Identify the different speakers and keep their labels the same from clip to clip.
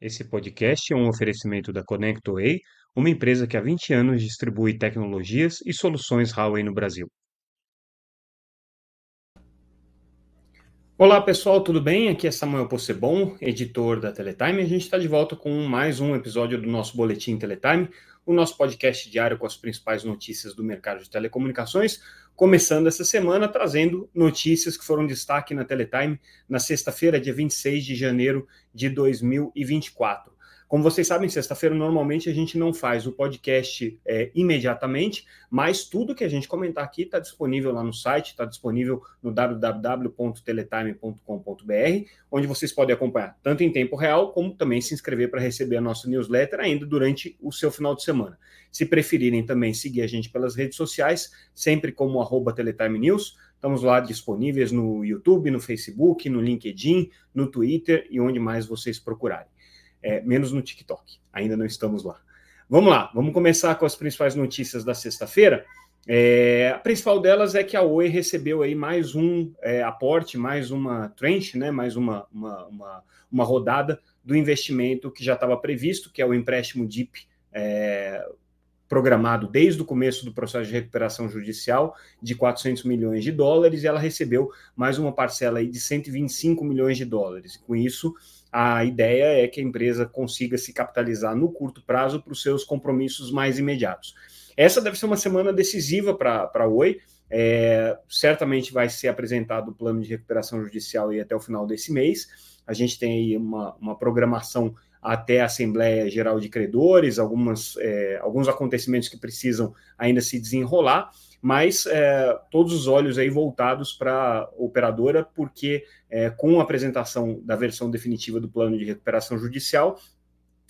Speaker 1: Esse podcast é um oferecimento da ConnectWay, uma empresa que há 20 anos distribui tecnologias e soluções Huawei no Brasil. Olá pessoal, tudo bem? Aqui é Samuel Possebon, editor da Teletime. A gente está de volta com mais um episódio do nosso Boletim Teletime, o nosso podcast diário com as principais notícias do mercado de telecomunicações, começando essa semana trazendo notícias que foram destaque na Teletime na sexta-feira, dia 26 de janeiro de 2024. Como vocês sabem, sexta-feira normalmente a gente não faz o podcast é, imediatamente, mas tudo que a gente comentar aqui está disponível lá no site, está disponível no www.teletime.com.br, onde vocês podem acompanhar tanto em tempo real, como também se inscrever para receber a nossa newsletter ainda durante o seu final de semana. Se preferirem também seguir a gente pelas redes sociais, sempre como arroba Teletime News, Estamos lá disponíveis no YouTube, no Facebook, no LinkedIn, no Twitter e onde mais vocês procurarem é, menos no TikTok. Ainda não estamos lá. Vamos lá, vamos começar com as principais notícias da sexta-feira. É, a principal delas é que a Oi recebeu aí mais um é, aporte, mais uma tranche, né, mais uma, uma, uma, uma rodada do investimento que já estava previsto, que é o empréstimo DIP é, programado desde o começo do processo de recuperação judicial de 400 milhões de dólares, e ela recebeu mais uma parcela aí de 125 milhões de dólares. Com isso, a ideia é que a empresa consiga se capitalizar no curto prazo para os seus compromissos mais imediatos. Essa deve ser uma semana decisiva para a Oi. É, certamente vai ser apresentado o plano de recuperação judicial aí até o final desse mês. A gente tem aí uma, uma programação até a Assembleia Geral de Credores, algumas, é, alguns acontecimentos que precisam ainda se desenrolar mas é, todos os olhos aí voltados para a operadora, porque é, com a apresentação da versão definitiva do plano de recuperação judicial,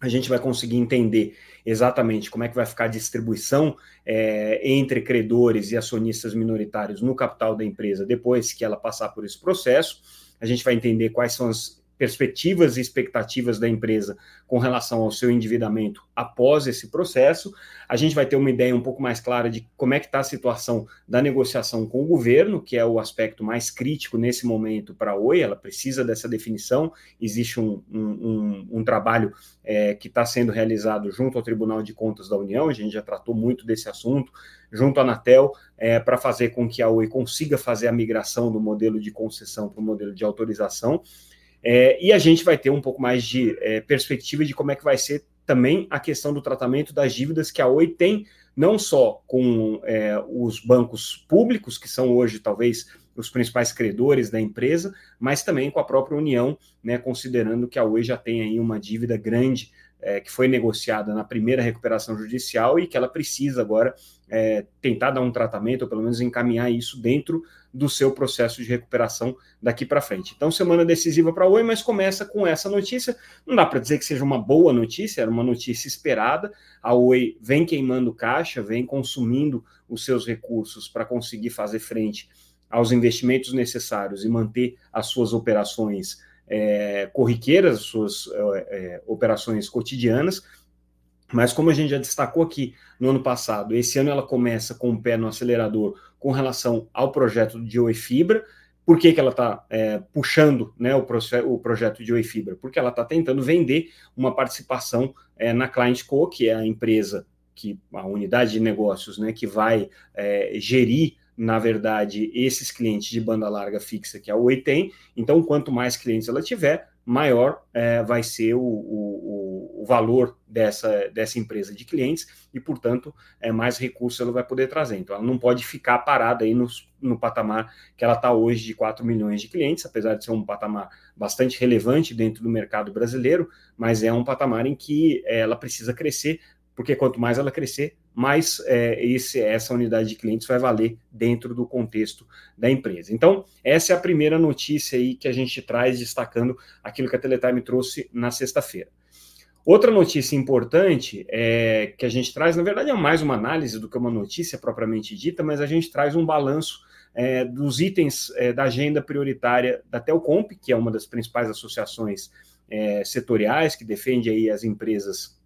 Speaker 1: a gente vai conseguir entender exatamente como é que vai ficar a distribuição é, entre credores e acionistas minoritários no capital da empresa depois que ela passar por esse processo. A gente vai entender quais são as perspectivas e expectativas da empresa com relação ao seu endividamento após esse processo. A gente vai ter uma ideia um pouco mais clara de como é que está a situação da negociação com o governo, que é o aspecto mais crítico nesse momento para a Oi, ela precisa dessa definição. Existe um, um, um, um trabalho é, que está sendo realizado junto ao Tribunal de Contas da União, a gente já tratou muito desse assunto, junto à Anatel, é, para fazer com que a Oi consiga fazer a migração do modelo de concessão para o modelo de autorização. É, e a gente vai ter um pouco mais de é, perspectiva de como é que vai ser também a questão do tratamento das dívidas que a Oi tem, não só com é, os bancos públicos, que são hoje talvez os principais credores da empresa, mas também com a própria União, né, considerando que a Oi já tem aí uma dívida grande é, que foi negociada na primeira recuperação judicial e que ela precisa agora é, tentar dar um tratamento, ou pelo menos encaminhar isso dentro do seu processo de recuperação daqui para frente. Então, semana decisiva para a Oi, mas começa com essa notícia. Não dá para dizer que seja uma boa notícia, era uma notícia esperada. A Oi vem queimando caixa, vem consumindo os seus recursos para conseguir fazer frente aos investimentos necessários e manter as suas operações é, corriqueiras, suas é, é, operações cotidianas. Mas como a gente já destacou aqui no ano passado, esse ano ela começa com o pé no acelerador com relação ao projeto de Oi Fibra. Por que, que ela está é, puxando né, o, o, projeto de Oi Fibra? Porque ela está tentando vender uma participação é, na Client Co, que é a empresa, que a unidade de negócios né, que vai é, gerir na verdade, esses clientes de banda larga fixa que a Oi tem. Então, quanto mais clientes ela tiver, maior é, vai ser o, o, o, valor dessa, dessa empresa de clientes e, portanto, é, mais recursos ela vai poder trazer. Então, ela não pode ficar parada aí no, no patamar que ela está hoje de 4 milhões de clientes, apesar de ser um patamar bastante relevante dentro do mercado brasileiro, mas é um patamar em que é, ela precisa crescer, porque quanto mais ela crescer, mais é, esse, essa unidade de clientes vai valer dentro do contexto da empresa. Então, essa é a primeira notícia aí que a gente traz destacando aquilo que a Teletime trouxe na sexta-feira. Outra notícia importante é, que a gente traz, na verdade, é mais uma análise do que uma notícia propriamente dita, mas a gente traz um balanço é, dos itens é, da agenda prioritária da Telcomp, que é uma das principais associações é, setoriais que defende aí as empresas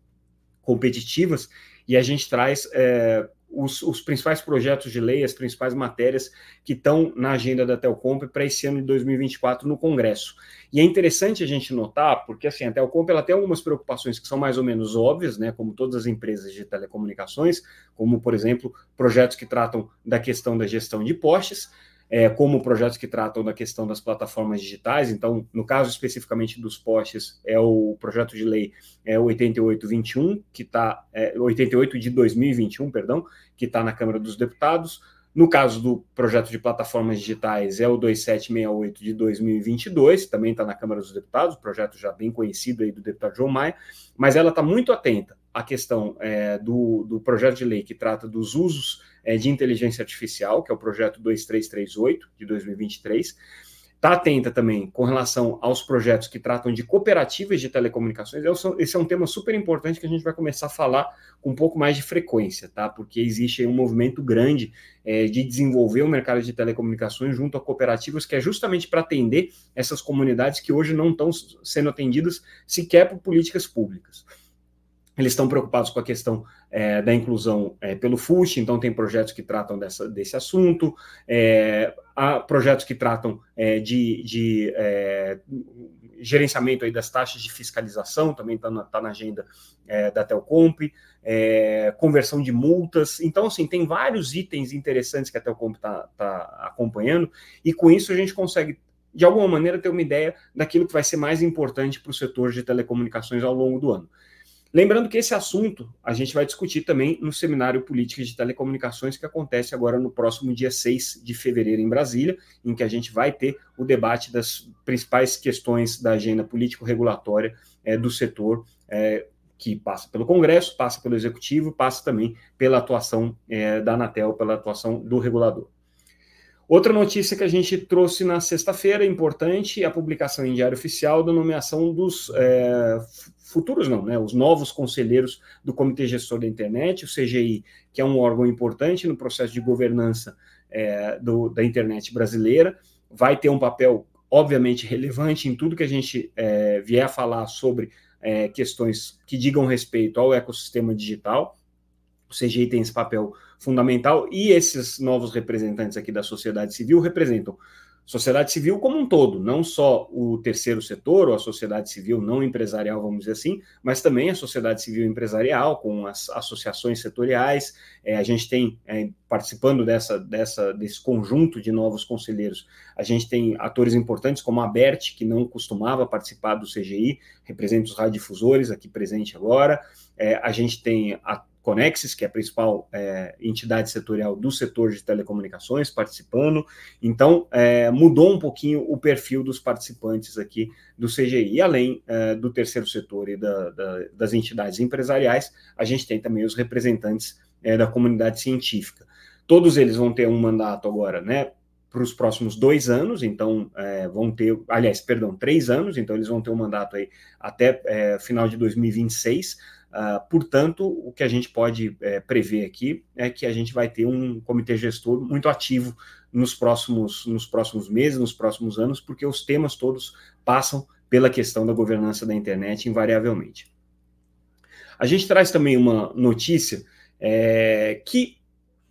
Speaker 1: competitivas e a gente traz é, os, os, principais projetos de lei, as principais matérias que estão na agenda da Telcomp para esse ano de 2024 no Congresso. E é interessante a gente notar, porque assim, a Telcomp ela tem algumas preocupações que são mais ou menos óbvias, né, como todas as empresas de telecomunicações, como, por exemplo, projetos que tratam da questão da gestão de postes, é, como projetos que tratam da questão das plataformas digitais. Então, no caso especificamente dos postes, é o projeto de lei é 8821, que está é, 88 de 2021, perdão, que está na Câmara dos Deputados. No caso do projeto de plataformas digitais, é o 2768 de 2022, também está na Câmara dos Deputados, projeto já bem conhecido aí do deputado João Maia, mas ela está muito atenta à questão é, do, do projeto de lei que trata dos usos é, de inteligência artificial, que é o projeto 2338 de 2023. Está atenta também com relação aos projetos que tratam de cooperativas de telecomunicações. Esse é um tema super importante que a gente vai começar a falar com um pouco mais de frequência, tá? Porque existe um movimento grande é, de desenvolver o mercado de telecomunicações junto a cooperativas, que é justamente para atender essas comunidades que hoje não estão sendo atendidas sequer por políticas públicas. Eles estão preocupados com a questão é, da inclusão é, pelo FUSH, então tem projetos que tratam dessa, desse assunto, é, há projetos que tratam é, de, de é, gerenciamento aí das taxas de fiscalização, também está na, tá na, agenda é, da Telcomp, conversão de multas, então assim, tem vários itens interessantes que a Telcomp está tá acompanhando, e com isso a gente consegue de alguma maneira ter uma ideia daquilo que vai ser mais importante para o setor de telecomunicações ao longo do ano. Lembrando que esse assunto a gente vai discutir também no Seminário Política de Telecomunicações, que acontece agora no próximo dia 6 de fevereiro em Brasília, em que a gente vai ter o debate das principais questões da agenda político-regulatória é, do setor, é, que passa pelo Congresso, passa pelo Executivo, passa também pela atuação é, da Anatel, pela atuação do regulador. Outra notícia que a gente trouxe na sexta-feira, importante, é a publicação em Diário Oficial da nomeação dos é, futuros, não, né, os novos conselheiros do Comitê Gestor da Internet, o CGI, que é um órgão importante no processo de governança é, do, da internet brasileira, vai ter um papel, obviamente, relevante em tudo que a gente é, vier a falar sobre é, questões que digam respeito ao ecossistema digital. O CGI tem esse papel fundamental e esses novos representantes aqui da sociedade civil representam sociedade civil como um todo, não só o terceiro setor ou a sociedade civil não empresarial, vamos dizer assim, mas também a sociedade civil empresarial, com as associações setoriais. É, a gente tem, é, participando dessa, dessa, desse conjunto de novos conselheiros, a gente tem atores importantes como a Bert, que não costumava participar do CGI, representa os radiodifusores aqui presente agora. É, a gente tem a Conexis, que é a principal é, entidade setorial do setor de telecomunicações, participando. Então, é, mudou um pouquinho o perfil dos participantes aqui do CGI. E além é, do terceiro setor e da, da, das entidades empresariais, a gente tem também os representantes é, da comunidade científica. Todos eles vão ter um mandato agora, né? Para os próximos dois anos, então é, vão ter, aliás, perdão, três anos, então eles vão ter um mandato aí até é, final de 2026 Uh, portanto, o que a gente pode é, prever aqui é que a gente vai ter um comitê gestor muito ativo nos próximos, nos próximos meses, nos próximos anos, porque os temas todos passam pela questão da governança da internet, invariavelmente. A gente traz também uma notícia é, que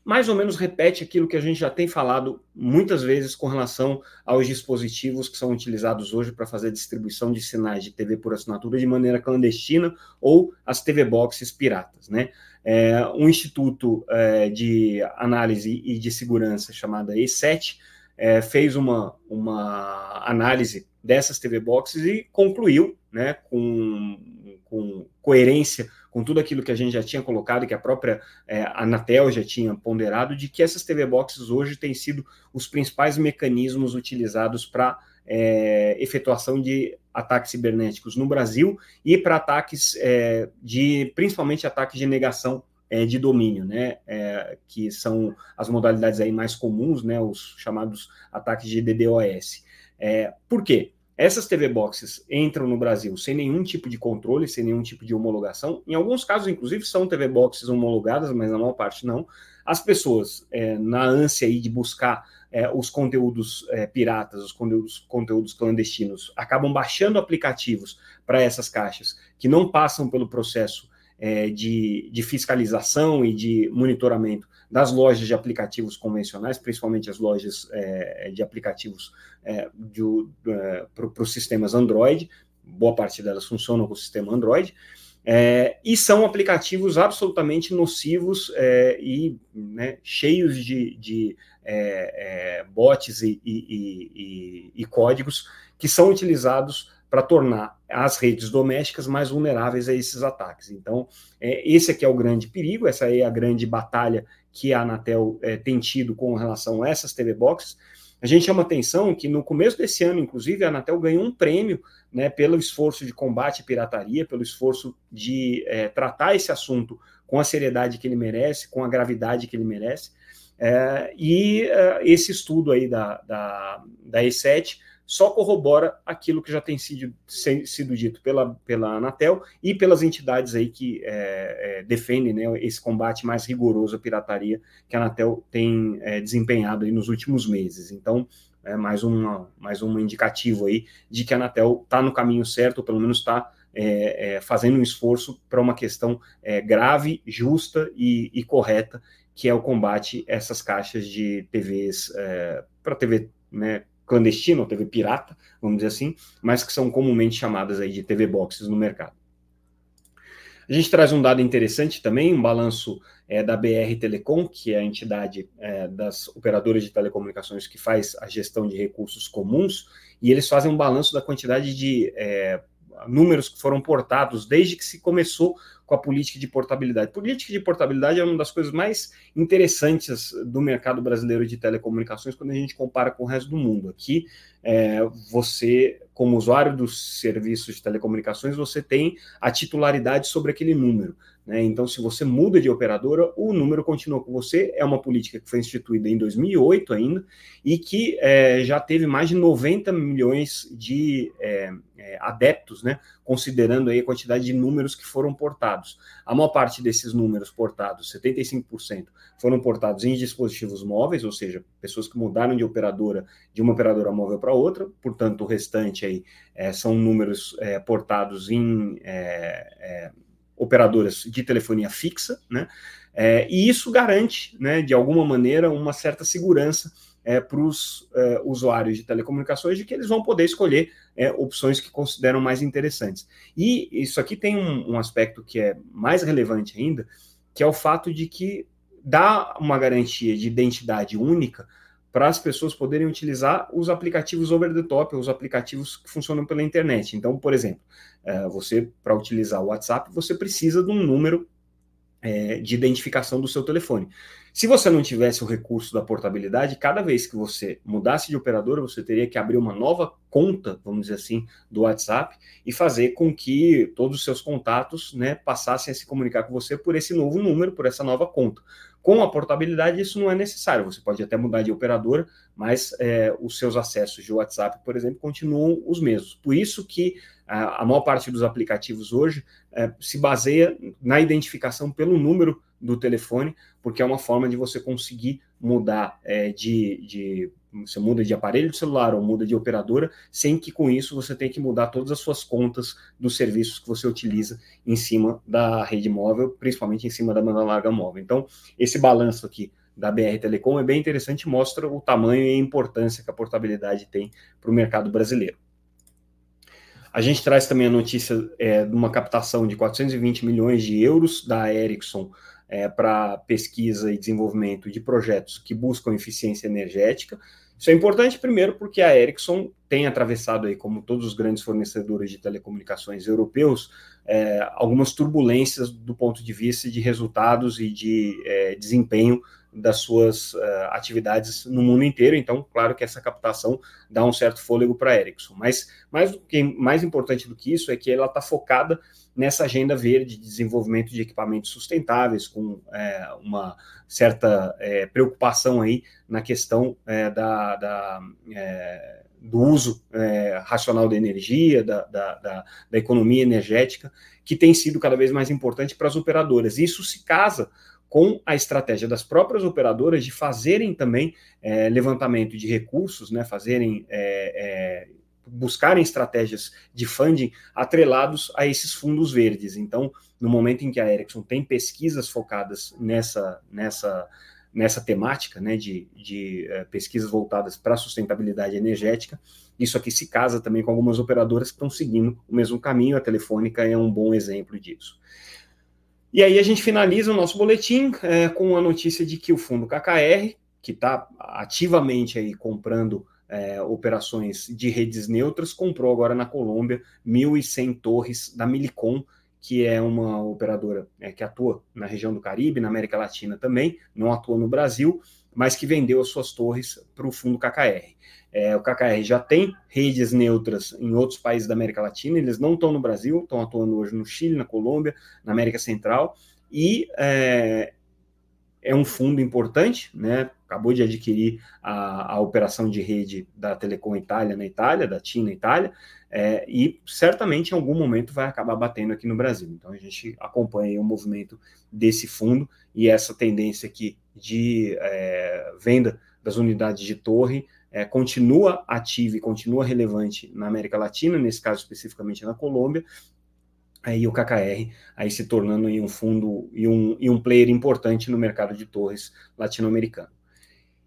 Speaker 1: mais ou menos repete aquilo que a gente já tem falado muitas vezes com relação aos dispositivos que são utilizados hoje para fazer distribuição de sinais de TV por assinatura de maneira clandestina ou as TV boxes piratas, né? É, um instituto é, de análise e de segurança chamado E7 é, fez uma, uma análise dessas TV boxes e concluiu, né, com, com coerência com tudo aquilo que a gente já tinha colocado que a própria é, Anatel já tinha ponderado, de que essas TV Boxes hoje têm sido os principais mecanismos utilizados para é, efetuação de ataques cibernéticos no Brasil e para ataques é, de, principalmente ataques de negação é, de domínio, né, é, que são as modalidades aí mais comuns, né, os chamados ataques de DDoS. É, por quê? Essas TV boxes entram no Brasil sem nenhum tipo de controle, sem nenhum tipo de homologação. Em alguns casos, inclusive, são TV boxes homologadas, mas na maior parte não. As pessoas, é, na ânsia aí de buscar é, os conteúdos é, piratas, os conteúdos, conteúdos clandestinos, acabam baixando aplicativos para essas caixas que não passam pelo processo é, de, de fiscalização e de monitoramento das lojas de aplicativos convencionais, principalmente as lojas é, de aplicativos é, para os sistemas Android, boa parte delas funcionam com o sistema Android, é, e são aplicativos absolutamente nocivos é, e né, cheios de, de é, é bots e, e, e, e, códigos que são utilizados para tornar as redes domésticas mais vulneráveis a esses ataques. Então, é, esse aqui é o grande perigo, essa é a grande batalha que a Anatel é, tem tido com relação a essas TV Boxes. A gente chama atenção que no começo desse ano, inclusive, a Anatel ganhou um prêmio né, pelo esforço de combate à pirataria, pelo esforço de é, tratar esse assunto com a seriedade que ele merece, com a gravidade que ele merece. É, e é, esse estudo aí da, da, da E7 só corrobora aquilo que já tem sido, sido dito pela, pela Anatel e pelas entidades aí que é, é, defendem né, esse combate mais rigoroso à pirataria que a Anatel tem é, desempenhado aí nos últimos meses. Então, é mais, uma, mais um indicativo aí de que a Anatel está no caminho certo, ou pelo menos está é, é, fazendo um esforço para uma questão é, grave, justa e, e, correta, que é o combate a essas caixas de TVs para TV né, clandestina, ou TV pirata, vamos dizer assim, mas que são comumente chamadas aí de TV boxes no mercado. A gente traz um dado interessante também, um balanço é, da BR Telecom, que é a entidade é, das operadoras de telecomunicações que faz a gestão de recursos comuns, e eles fazem um balanço da quantidade de é, números que foram portados desde que se começou com a política de portabilidade. Política de portabilidade é uma das coisas mais interessantes do mercado brasileiro de telecomunicações quando a gente compara com o resto do mundo. Aqui, é, você, como usuário dos serviços de telecomunicações, você tem a titularidade sobre aquele número. Né? Então, se você muda de operadora, o número continua com você. É uma política que foi instituída em 2008 ainda e que é, já teve mais de 90 milhões de é, adeptos, né? considerando aí a quantidade de números que foram portados. A maior parte desses números portados, 75%, foram portados em dispositivos móveis, ou seja, pessoas que mudaram de operadora de uma operadora móvel para outra. Portanto, o restante aí é, são números é, portados em é, operadoras de telefonia fixa, né? É, e isso garante, né, de alguma maneira, uma certa segurança é, para os é, usuários de telecomunicações de que eles vão poder escolher é, opções que consideram mais interessantes. E isso aqui tem um, um aspecto que é mais relevante ainda, que é o fato de que dá uma garantia de identidade única para as pessoas poderem utilizar os aplicativos over the top, os aplicativos que funcionam pela internet. Então, por exemplo, é, você, para utilizar o WhatsApp, você precisa de um número é, de identificação do seu telefone. Se você não tivesse o recurso da portabilidade, cada vez que você mudasse de operadora, você teria que abrir uma nova conta, vamos dizer assim, do WhatsApp e fazer com que todos os seus contatos né, passassem a se comunicar com você por esse novo número, por essa nova conta. Com a portabilidade, isso não é necessário. Você pode até mudar de operadora, mas é, os seus acessos de WhatsApp, por exemplo, continuam os mesmos. Por isso que a, a maior parte dos aplicativos hoje é, se baseia na identificação pelo número do telefone, porque é uma forma de você conseguir mudar é, de, de você muda de aparelho de celular ou muda de operadora, sem que com isso você tenha que mudar todas as suas contas dos serviços que você utiliza em cima da rede móvel, principalmente em cima da banda larga móvel. Então, esse balanço aqui da BR Telecom é bem interessante, mostra o tamanho e a importância que a portabilidade tem para o mercado brasileiro. A gente traz também a notícia é, de uma captação de 420 milhões de euros da Ericsson é, para pesquisa e desenvolvimento de projetos que buscam eficiência energética. Isso é importante, primeiro, porque a Ericsson tem atravessado, aí, como todos os grandes fornecedores de telecomunicações europeus, é, algumas turbulências do ponto de vista de resultados e de é, desempenho das suas uh, atividades no mundo inteiro. Então, claro que essa captação dá um certo fôlego para a Ericsson. Mas mais, do que, mais importante do que isso é que ela está focada nessa agenda verde de desenvolvimento de equipamentos sustentáveis, com é, uma certa é, preocupação aí na questão é, da, da é, do uso é, racional da energia, da, da, da, da, economia energética, que tem sido cada vez mais importante para as operadoras. Isso se casa com a estratégia das próprias operadoras de fazerem também é, levantamento de recursos, né, fazerem buscarem estratégias de funding atrelados a esses fundos verdes. Então, no momento em que a Ericsson tem pesquisas focadas nessa, nessa, nessa temática, né, de, de uh, pesquisas voltadas para a sustentabilidade energética, isso aqui se casa também com algumas operadoras que estão seguindo o mesmo caminho, a Telefônica é um bom exemplo disso. E aí a gente finaliza o nosso boletim é, com a notícia de que o fundo KKR, que está ativamente aí comprando é, operações de redes neutras, comprou agora na Colômbia 1.100 torres da Milicom, que é uma operadora é, que atua na região do Caribe, na América Latina também, não atua no Brasil, mas que vendeu as suas torres para o fundo KKR. É, o KKR já tem redes neutras em outros países da América Latina, eles não estão no Brasil, estão atuando hoje no Chile, na Colômbia, na América Central, e é, é um fundo importante, né? Acabou de adquirir a, a operação de rede da Telecom Itália na Itália, da TIM na Itália, é, e certamente em algum momento vai acabar batendo aqui no Brasil. Então a gente acompanha o movimento desse fundo e essa tendência aqui de é, venda das unidades de torre é, continua ativa e continua relevante na América Latina, nesse caso especificamente na Colômbia, aí o KKR aí se tornando um fundo e um, e um player importante no mercado de torres latino-americano.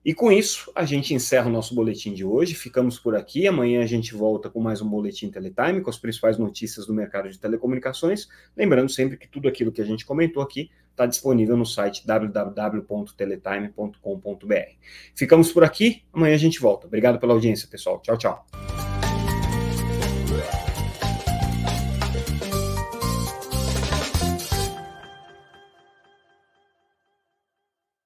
Speaker 1: E com isso, a gente encerra o nosso boletim de hoje. Ficamos por aqui. Amanhã a gente volta com mais um boletim Teletime, com as principais notícias do mercado de telecomunicações. Lembrando sempre que tudo aquilo que a gente comentou aqui está disponível no site www.teletime.com.br. Ficamos por aqui. Amanhã a gente volta. Obrigado pela audiência, pessoal. Tchau, tchau.